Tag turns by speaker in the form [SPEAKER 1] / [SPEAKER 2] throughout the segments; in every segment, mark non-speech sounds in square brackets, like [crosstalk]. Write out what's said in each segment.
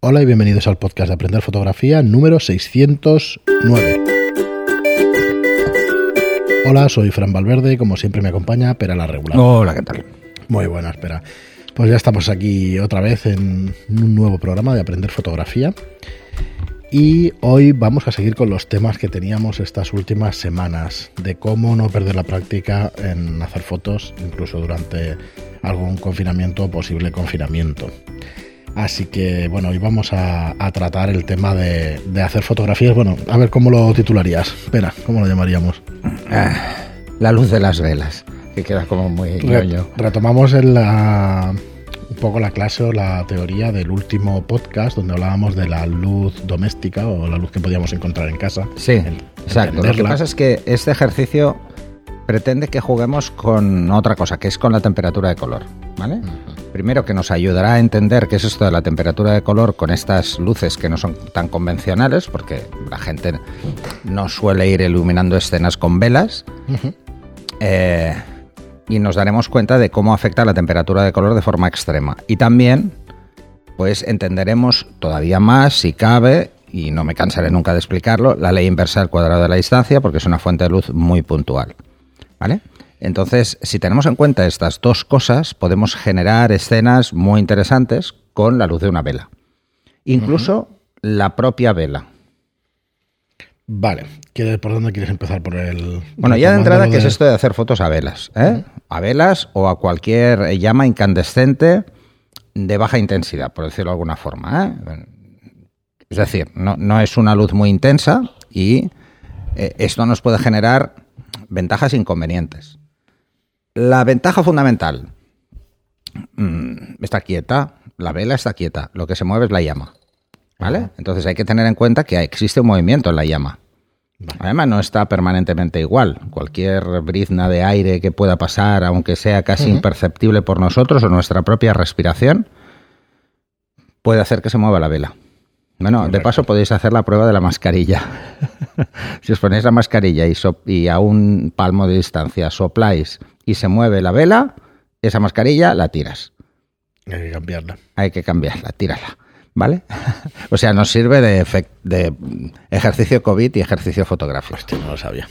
[SPEAKER 1] Hola y bienvenidos al podcast de Aprender Fotografía número 609. Hola, soy Fran Valverde como siempre me acompaña Pera la Regular.
[SPEAKER 2] Hola, ¿qué tal?
[SPEAKER 1] Muy buena, espera. Pues ya estamos aquí otra vez en un nuevo programa de Aprender Fotografía. Y hoy vamos a seguir con los temas que teníamos estas últimas semanas, de cómo no perder la práctica en hacer fotos, incluso durante algún confinamiento o posible confinamiento. Así que bueno, hoy vamos a, a tratar el tema de, de, hacer fotografías. Bueno, a ver cómo lo titularías. Espera, ¿cómo lo llamaríamos?
[SPEAKER 2] Ah, la luz de las velas, que queda como muy
[SPEAKER 1] Re Retomamos en la, un poco la clase o la teoría del último podcast donde hablábamos de la luz doméstica o la luz que podíamos encontrar en casa.
[SPEAKER 2] Sí, exacto. Lo que pasa es que este ejercicio pretende que juguemos con otra cosa, que es con la temperatura de color, ¿vale? Uh -huh. Primero que nos ayudará a entender qué es esto de la temperatura de color con estas luces que no son tan convencionales, porque la gente no suele ir iluminando escenas con velas. Uh -huh. eh, y nos daremos cuenta de cómo afecta la temperatura de color de forma extrema. Y también, pues entenderemos todavía más, si cabe, y no me cansaré nunca de explicarlo, la ley inversa del cuadrado de la distancia, porque es una fuente de luz muy puntual. ¿Vale? Entonces, si tenemos en cuenta estas dos cosas, podemos generar escenas muy interesantes con la luz de una vela. Incluso uh -huh. la propia vela.
[SPEAKER 1] Vale, ¿por dónde quieres empezar? Por el.
[SPEAKER 2] Bueno, ya de entrada, de... ¿qué es esto de hacer fotos a velas? ¿eh? Uh -huh. A velas o a cualquier llama incandescente de baja intensidad, por decirlo de alguna forma. ¿eh? Es decir, no, no, es una luz muy intensa y eh, esto nos puede generar ventajas e inconvenientes. La ventaja fundamental mmm, está quieta, la vela está quieta, lo que se mueve es la llama. ¿Vale? Entonces hay que tener en cuenta que existe un movimiento en la llama. Además, no está permanentemente igual. Cualquier brizna de aire que pueda pasar, aunque sea casi uh -huh. imperceptible por nosotros o nuestra propia respiración, puede hacer que se mueva la vela. Bueno, Correcto. de paso podéis hacer la prueba de la mascarilla. [laughs] si os ponéis la mascarilla y, so y, a un palmo de distancia sopláis y se mueve la vela, esa mascarilla la tiras.
[SPEAKER 1] Hay que cambiarla.
[SPEAKER 2] Hay que cambiarla, tírala. ¿Vale? [laughs] o sea, nos sirve de, de, ejercicio COVID y ejercicio fotográfico.
[SPEAKER 1] Hostia, no lo sabía.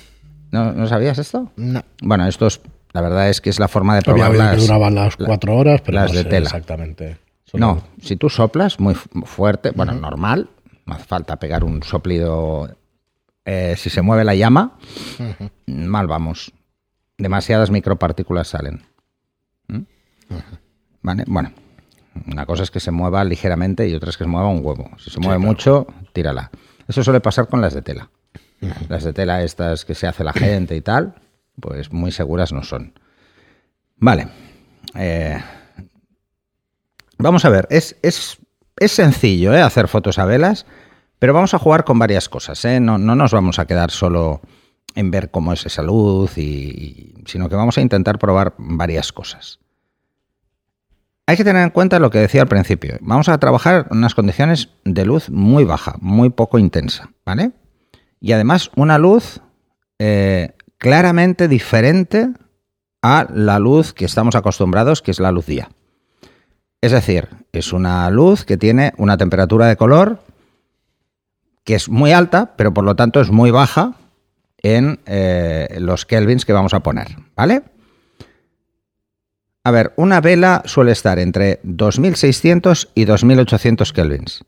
[SPEAKER 2] ¿No, ¿No, sabías esto?
[SPEAKER 1] No.
[SPEAKER 2] Bueno, esto es, la verdad es que es la forma de probar
[SPEAKER 1] Había las, que duraban las cuatro horas, pero
[SPEAKER 2] las
[SPEAKER 1] no
[SPEAKER 2] de
[SPEAKER 1] sé
[SPEAKER 2] tela.
[SPEAKER 1] Exactamente.
[SPEAKER 2] No, si tú soplas muy fuerte, bueno, uh -huh. normal, no hace falta pegar un soplido. Eh, si se mueve la llama, uh -huh. mal vamos. Demasiadas micropartículas salen. ¿Mm? Uh -huh. ¿Vale? Bueno, una cosa es que se mueva ligeramente y otra es que se mueva un huevo. Si se mueve sí, claro. mucho, tírala. Eso suele pasar con las de tela. Las de tela estas que se hace la gente y tal, pues muy seguras no son. Vale. Eh, Vamos a ver, es, es, es sencillo ¿eh? hacer fotos a velas, pero vamos a jugar con varias cosas. ¿eh? No, no, nos vamos a quedar solo en ver cómo es esa luz, y, sino que vamos a intentar probar varias cosas. Hay que tener en cuenta lo que decía al principio. Vamos a trabajar en unas condiciones de luz muy baja, muy poco intensa, ¿vale? Y además una luz eh, claramente diferente a la luz que estamos acostumbrados, que es la luz día. Es decir, es una luz que tiene una temperatura de color que es muy alta, pero por lo tanto es muy baja en eh, los kelvins que vamos a poner, ¿vale? A ver, una vela suele estar entre 2600 y 2800 kelvins.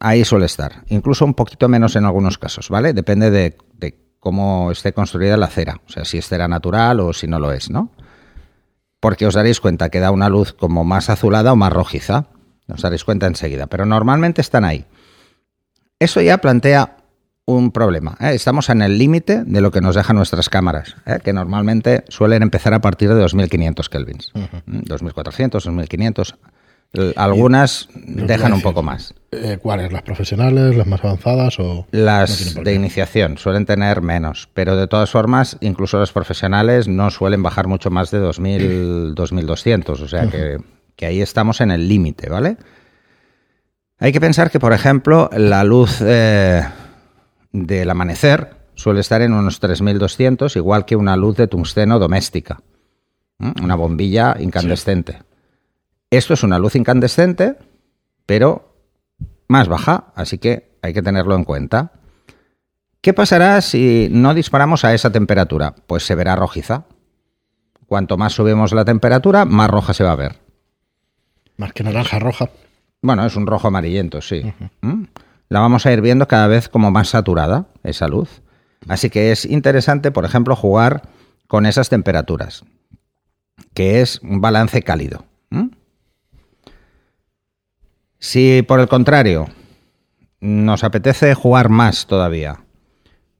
[SPEAKER 2] Ahí suele estar, incluso un poquito menos en algunos casos, ¿vale? Depende de, de cómo esté construida la cera, o sea, si es cera natural o si no lo es, ¿no? Porque os daréis cuenta que da una luz como más azulada o más rojiza. Os daréis cuenta enseguida, pero normalmente están ahí. Eso ya plantea un problema. ¿eh? Estamos en el límite de lo que nos dejan nuestras cámaras, ¿eh? que normalmente suelen empezar a partir de 2500 kelvins. Uh -huh. 2400, 2500. Algunas dejan un poco más.
[SPEAKER 1] Eh, ¿Cuáles? ¿Las profesionales, las más avanzadas o...?
[SPEAKER 2] Las no de iniciación suelen tener menos, pero de todas formas, incluso las profesionales no suelen bajar mucho más de 2000, 2200, [clears throat] o sea uh -huh. que, [laughs] que, ahí estamos en el límite, ¿vale? Hay que pensar que, por ejemplo, la luz eh, del amanecer suele estar en unos 3200, igual que una luz de tungsteno doméstica, ¿eh? una bombilla incandescente. Sí. Esto es una luz incandescente, pero más baja, así que hay que tenerlo en cuenta. ¿Qué pasará si no disparamos a esa temperatura? Pues se verá rojiza. Cuanto más subimos la temperatura, más roja se va a ver.
[SPEAKER 1] Más que naranja roja.
[SPEAKER 2] Bueno, es un rojo amarillento, sí. ¿Mm? La vamos a ir viendo cada vez como más saturada, esa luz. Así que es interesante, por ejemplo, jugar con esas temperaturas, que es un balance cálido. ¿Mm? Si por el contrario nos apetece jugar más todavía,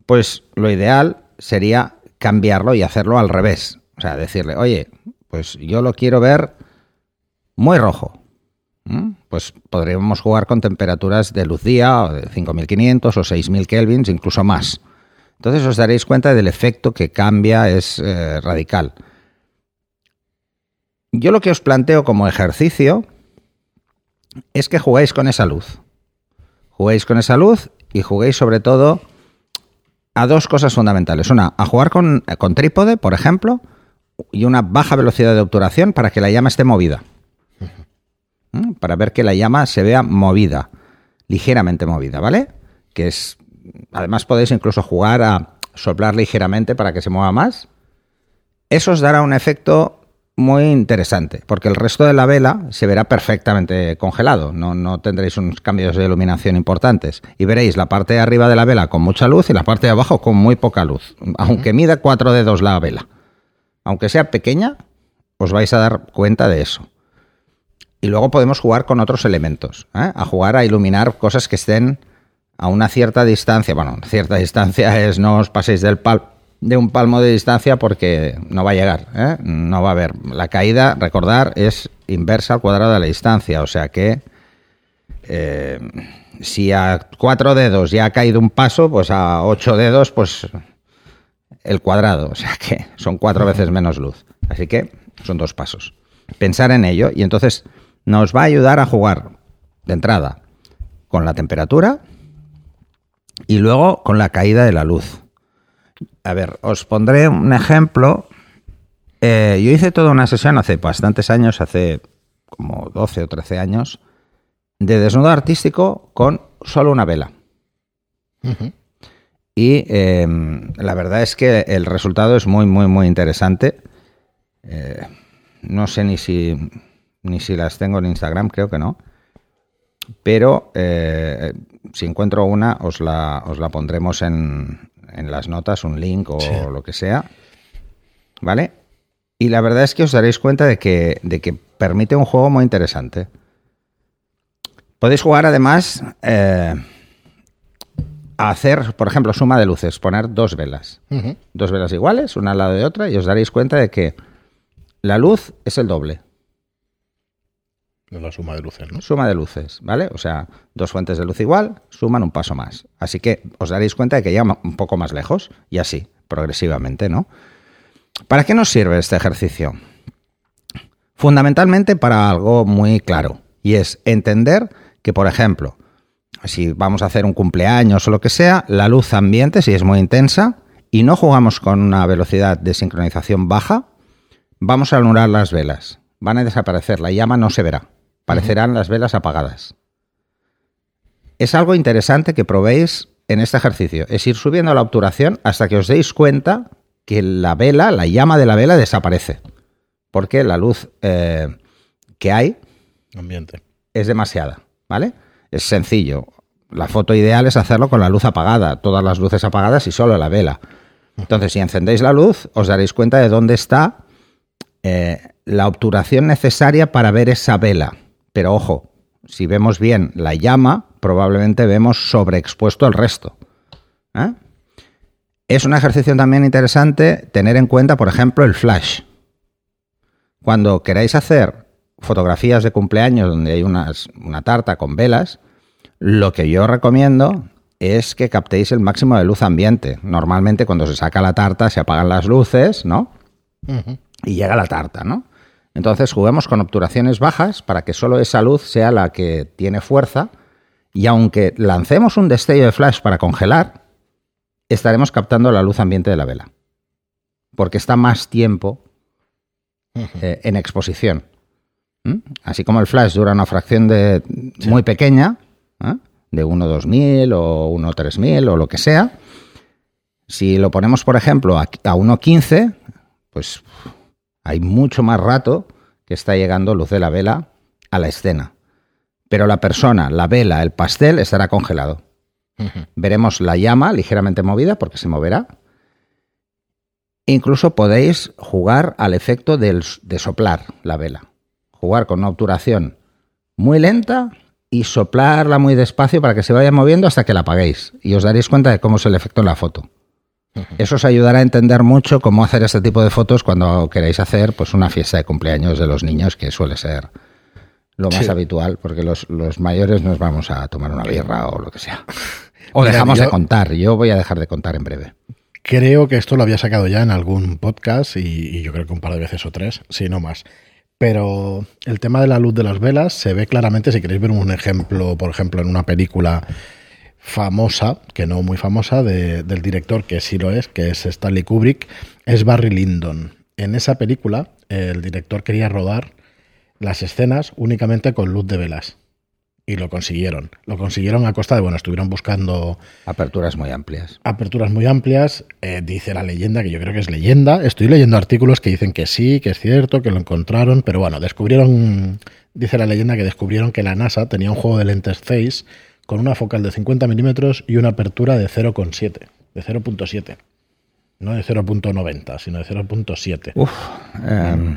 [SPEAKER 2] pues lo ideal sería cambiarlo y hacerlo al revés. O sea, decirle, oye, pues yo lo quiero ver muy rojo. ¿Mm? Pues podríamos jugar con temperaturas de luz día, o de 5500 o 6000 kelvins, incluso más. Entonces os daréis cuenta del efecto que cambia, es eh, radical. Yo lo que os planteo como ejercicio es que juguéis con esa luz. Juguéis con esa luz y juguéis sobre todo a dos cosas fundamentales. Una, a jugar con, con trípode, por ejemplo, y una baja velocidad de obturación para que la llama esté movida. ¿Mm? Para ver que la llama se vea movida, ligeramente movida, ¿vale? Que es. Además, podéis incluso jugar a soplar ligeramente para que se mueva más. Eso os dará un efecto muy interesante, porque el resto de la vela se verá perfectamente congelado, no, no, tendréis unos cambios de iluminación importantes. Y veréis la parte de arriba de la vela con mucha luz y la parte de abajo con muy poca luz, aunque mida cuatro dedos la vela. Aunque sea pequeña, os vais a dar cuenta de eso. Y luego podemos jugar con otros elementos, ¿eh? a jugar a iluminar cosas que estén a una cierta distancia. Bueno, cierta distancia es no os paséis del pal de un palmo de distancia porque no va a llegar, ¿eh? no va a haber. La caída, recordar, es inversa al cuadrado de la distancia, o sea que eh, si a cuatro dedos ya ha caído un paso, pues a ocho dedos, pues el cuadrado, o sea que son cuatro veces menos luz. Así que son dos pasos. Pensar en ello y entonces nos va a ayudar a jugar de entrada con la temperatura y luego con la caída de la luz. A ver, os pondré un ejemplo. Eh, yo hice toda una sesión hace bastantes años, hace como 12 o 13 años, de desnudo artístico con solo una vela. Y em, la verdad es que el resultado es muy, muy, muy interesante. Eh, no sé ni si, ni si las tengo en Instagram, creo que no. Pero eh, si encuentro una, os la, os la pondremos en, en las notas, un link o lo que sea. ¿Vale? Y la verdad es que os daréis cuenta de que, de que permite un juego muy interesante. Podéis jugar además eh, a hacer, por ejemplo, suma de luces, poner dos velas. Dos velas iguales, una al lado de otra, y os daréis cuenta de que la luz es el doble.
[SPEAKER 1] Es la suma de luces, ¿no?
[SPEAKER 2] Suma de luces, ¿vale? O sea, dos fuentes de luz igual suman un paso más. Así que os daréis cuenta de que llega un poco más lejos y así, progresivamente, ¿no? ¿Para qué nos sirve este ejercicio? Fundamentalmente para algo muy claro y es entender que, por ejemplo, si vamos a hacer un cumpleaños o lo que sea, la luz ambiente, si es muy intensa y no jugamos con una velocidad de sincronización baja, vamos a anular las velas. Van a desaparecer, la llama no se verá parecerán las velas apagadas. Es algo interesante que probéis en este ejercicio, es ir subiendo la obturación hasta que os deis cuenta que la vela, la llama de la vela desaparece, porque la luz eh, que hay
[SPEAKER 1] Ambiente.
[SPEAKER 2] es demasiada, ¿vale? Es sencillo. La foto ideal es hacerlo con la luz apagada, todas las luces apagadas y solo la vela. Entonces, si encendéis la luz, os daréis cuenta de dónde está eh, la obturación necesaria para ver esa vela. Pero ojo, si vemos bien la llama, probablemente vemos sobreexpuesto el resto. ¿eh? Es un ejercicio también interesante tener en cuenta, por ejemplo, el flash. Cuando queráis hacer fotografías de cumpleaños donde hay una tarta con velas, lo que yo recomiendo es que captéis el máximo de luz ambiente. Normalmente cuando se saca la tarta se apagan las luces, ¿no? Y llega la tarta, ¿no? Entonces juguemos con obturaciones bajas para que solo esa luz sea la que tiene fuerza y aunque lancemos un destello de flash para congelar, estaremos captando la luz ambiente de la vela. Porque está más tiempo eh, en exposición. ¿Mm? Así como el flash dura una fracción de muy pequeña, ¿eh? de 1.2000 o 1.3000 o lo que sea. Si lo ponemos, por ejemplo, a, a 1.15, pues hay mucho más rato que está llegando luz de la vela a la escena. Pero la persona, la vela, el pastel estará congelado. Veremos la llama ligeramente movida porque se moverá. Incluso podéis jugar al efecto del- de soplar la vela. Jugar con una obturación muy lenta y soplarla muy despacio para que se vaya moviendo hasta que la apaguéis. Y os daréis cuenta de cómo es el efecto en la foto. Eso os ayudará a entender mucho cómo hacer este tipo de fotos cuando queréis hacer pues, una fiesta de cumpleaños de los niños, que suele ser lo más
[SPEAKER 1] Sí.
[SPEAKER 2] habitual, porque los, los mayores nos vamos a tomar una birra o lo que sea. [laughs] O
[SPEAKER 1] Mira,
[SPEAKER 2] dejamos
[SPEAKER 1] yo-
[SPEAKER 2] de contar. Yo voy a dejar de contar en breve.
[SPEAKER 1] Creo que esto lo había sacado ya en algún podcast y, y yo creo que un par de veces o tres, si no más. Pero el tema de la luz de las velas se ve claramente, si queréis ver un ejemplo, por ejemplo, en una película famosa, que no muy famosa, de- del director que sí lo es, que es Stanley Kubrick, es Barry Lyndon. En esa película, el director quería rodar las escenas únicamente con luz de velas. Y lo consiguieron. Lo consiguieron a costa de, bueno, estuvieron buscando
[SPEAKER 2] Aperturas muy amplias.
[SPEAKER 1] aperturas muy amplias. eh, dice la leyenda, que yo creo que es leyenda. Estoy leyendo artículos que dicen que sí, que es cierto, que lo encontraron, pero bueno, descubrieron, dice la leyenda que descubrieron que la NASA tenía un juego de lentes Zeiss con una focal de 50 milímetros y una apertura de 0,7, de 0.7. No de 0.90, sino de 0.7.
[SPEAKER 2] Uf. em,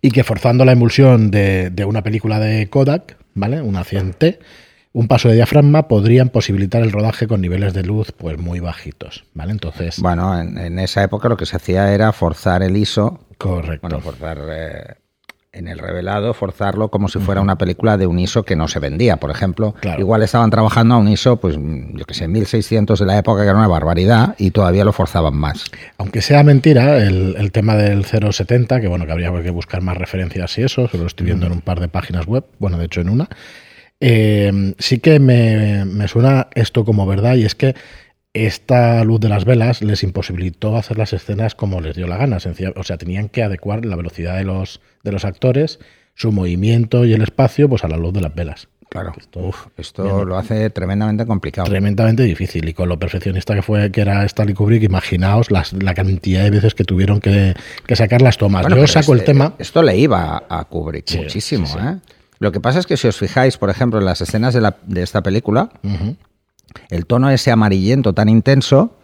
[SPEAKER 1] Y que forzando la emulsión de, de una película de Kodak, ¿vale? Una 100T, un paso de diafragma podrían posibilitar el rodaje con niveles de luz pues muy bajitos, ¿vale? Entonces,
[SPEAKER 2] bueno, en, en esa época lo que se hacía era forzar el ISO,
[SPEAKER 1] correcto.
[SPEAKER 2] bueno, forzar eh, en el revelado, forzarlo como si fuera una película de un ISO que no se vendía. Por ejemplo,
[SPEAKER 1] Claro.
[SPEAKER 2] igual estaban trabajando a un ISO, pues yo que sé, 1600 de la época, que era una barbaridad, y todavía lo forzaban más.
[SPEAKER 1] Aunque sea mentira, el, el tema del 070, que bueno, que habría que buscar más referencias y eso, se lo estoy viendo en un par de páginas web, bueno, de hecho en una. Eh, sí que me, me suena esto como verdad y es que esta luz de las velas les imposibilitó hacer las escenas como les dio la gana. O sea, tenían que adecuar la velocidad de los, de los actores, su movimiento y el espacio, pues a la luz de las velas.
[SPEAKER 2] Claro,
[SPEAKER 1] Esto-
[SPEAKER 2] Uf, esto lo hace tremendamente complicado.
[SPEAKER 1] Tremendamente difícil y con lo perfeccionista que fue que era Stanley Kubrick, imaginaos las- la cantidad de veces que tuvieron que, que sacar las tomas.
[SPEAKER 2] Bueno,
[SPEAKER 1] Yo saco el
[SPEAKER 2] este-
[SPEAKER 1] tema.
[SPEAKER 2] Esto le iba a Kubrick
[SPEAKER 1] Sí,
[SPEAKER 2] muchísimo.
[SPEAKER 1] sí, sí.
[SPEAKER 2] ¿eh? Lo que pasa es que si os fijáis, por ejemplo, en las escenas de, la- de esta película. El tono ese amarillento tan intenso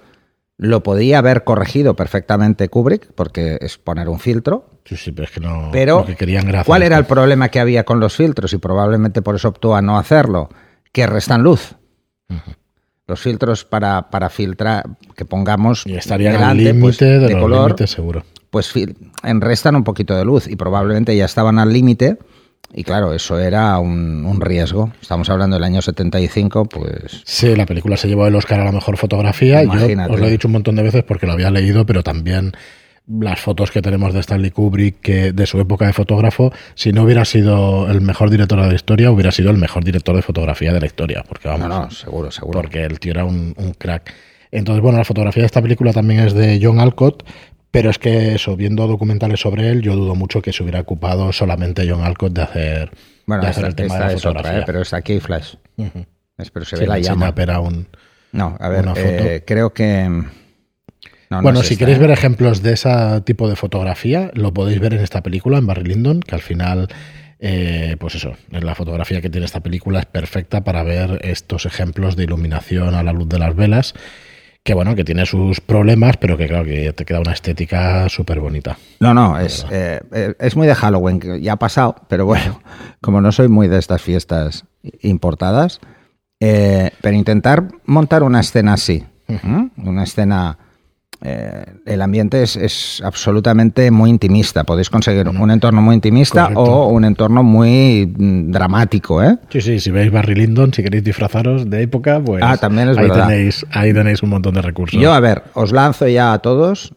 [SPEAKER 2] lo podía haber corregido perfectamente Kubrick, porque es poner un filtro.
[SPEAKER 1] Sí, sí, pero es que no.
[SPEAKER 2] Pero,
[SPEAKER 1] que querían
[SPEAKER 2] ¿cuál era el problema que había con los filtros? Y probablemente por eso optó a no hacerlo, que restan luz. Los filtros para, para filtrar, que pongamos
[SPEAKER 1] Y estarían al
[SPEAKER 2] delante,
[SPEAKER 1] límite
[SPEAKER 2] pues,
[SPEAKER 1] de,
[SPEAKER 2] de
[SPEAKER 1] los
[SPEAKER 2] color,
[SPEAKER 1] seguro.
[SPEAKER 2] pues fil- enrestan un poquito de luz y probablemente ya estaban al límite. Y claro, eso era un, un riesgo. Estamos hablando del año 75, pues
[SPEAKER 1] Sí, la película se llevó el Oscar a la mejor fotografía. Yo
[SPEAKER 2] Imagínate.
[SPEAKER 1] os lo he dicho un montón de veces porque lo había leído, pero también las fotos que tenemos de Stanley Kubrick que de su época de fotógrafo, si no hubiera sido el mejor director de la historia, hubiera sido el mejor director de fotografía de la historia. Porque vamos,
[SPEAKER 2] no, no, seguro, seguro.
[SPEAKER 1] porque el tío era un, un crack. Entonces, bueno, la fotografía de esta película también es de John Alcott, pero es que eso, viendo documentales sobre él, yo dudo mucho que se hubiera ocupado solamente John Alcott de hacer,
[SPEAKER 2] Bueno,
[SPEAKER 1] de hacer
[SPEAKER 2] esta,
[SPEAKER 1] el tema de la
[SPEAKER 2] es otra,
[SPEAKER 1] fotografía.
[SPEAKER 2] ¿eh? pero es aquí hay flash. Es- Pero se
[SPEAKER 1] Sí,
[SPEAKER 2] ve la llama.
[SPEAKER 1] Sinap era un...
[SPEAKER 2] No, a ver,
[SPEAKER 1] una foto.
[SPEAKER 2] eh, creo que... no, no
[SPEAKER 1] bueno,
[SPEAKER 2] es
[SPEAKER 1] si
[SPEAKER 2] esta,
[SPEAKER 1] queréis
[SPEAKER 2] ¿eh?
[SPEAKER 1] ver ejemplos de ese tipo de fotografía, lo podéis ver en esta película, en Barry Lyndon, que al final, eh, pues eso, en la fotografía que tiene esta película es perfecta para ver estos ejemplos de iluminación a la luz de las velas, que bueno, que tiene sus problemas, pero que claro, que te queda una estética súper bonita.
[SPEAKER 2] No, no, es, eh, eh, es muy de Halloween, que ya ha pasado, pero bueno, [laughs] como no soy muy de estas fiestas importadas, eh, pero intentar montar una escena así, una escena... eh, el ambiente es, es absolutamente muy intimista. Podéis conseguir un entorno muy intimista
[SPEAKER 1] Correcto.
[SPEAKER 2] o un entorno muy mm, dramático, ¿eh?
[SPEAKER 1] Sí, sí, si veis Barry Lyndon, si queréis disfrazaros de época, pues
[SPEAKER 2] Ah, también es
[SPEAKER 1] ahí,
[SPEAKER 2] verdad.
[SPEAKER 1] Tenéis, ahí tenéis un montón de recursos.
[SPEAKER 2] Yo, a ver, os lanzo ya a todos.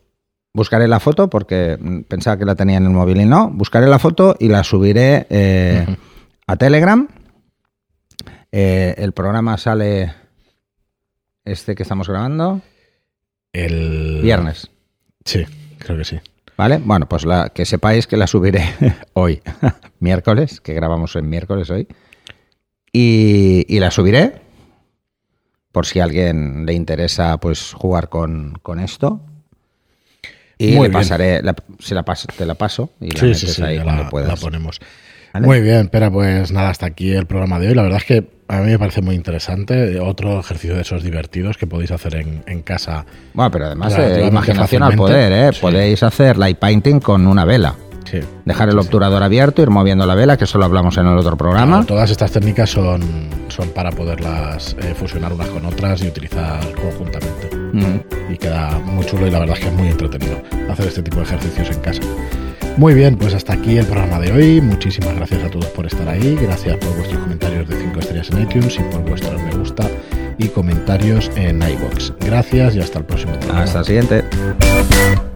[SPEAKER 2] Buscaré la foto porque mm, pensaba que la tenía en el móvil y no. Buscaré la foto y la subiré eh, a Telegram. Eh, el programa sale este que estamos grabando
[SPEAKER 1] El
[SPEAKER 2] viernes.
[SPEAKER 1] Sí, creo que sí.
[SPEAKER 2] ¿Vale? Bueno, pues la, que sepáis que la subiré [laughs] hoy, [laughs] miércoles, que grabamos en miércoles hoy. Y, y la subiré por si a alguien le interesa pues jugar con, con esto. Y
[SPEAKER 1] Muy
[SPEAKER 2] le
[SPEAKER 1] bien.
[SPEAKER 2] pasaré, la, se la paso, te la paso y la
[SPEAKER 1] Sí,
[SPEAKER 2] metes
[SPEAKER 1] sí, sí,
[SPEAKER 2] ahí
[SPEAKER 1] ya
[SPEAKER 2] cuando
[SPEAKER 1] la,
[SPEAKER 2] puedas.
[SPEAKER 1] la ponemos.
[SPEAKER 2] ¿Vale?
[SPEAKER 1] Muy bien, pero pues nada, hasta aquí el programa de hoy. La verdad es que a mí me parece muy interesante. Otro ejercicio de esos divertidos que podéis hacer en, en casa.
[SPEAKER 2] Bueno, pero además, eh, imaginación al poder, ¿eh?
[SPEAKER 1] Sí.
[SPEAKER 2] Podéis hacer light painting con una vela.
[SPEAKER 1] Sí.
[SPEAKER 2] Dejar el obturador abierto, ir moviendo la vela, que eso lo hablamos en el otro programa.
[SPEAKER 1] Claro, todas estas técnicas son, son para poderlas eh, fusionar unas con otras y utilizar conjuntamente.
[SPEAKER 2] Mm.
[SPEAKER 1] Y queda muy chulo y la verdad es que es muy entretenido hacer este tipo de ejercicios en casa. Muy bien, pues hasta aquí el programa de hoy. Muchísimas gracias a todos por estar ahí. Gracias por vuestros comentarios de 5 estrellas en iTunes y por vuestros me gusta y comentarios en iBox. Gracias y hasta el próximo programa.
[SPEAKER 2] Hasta el siguiente.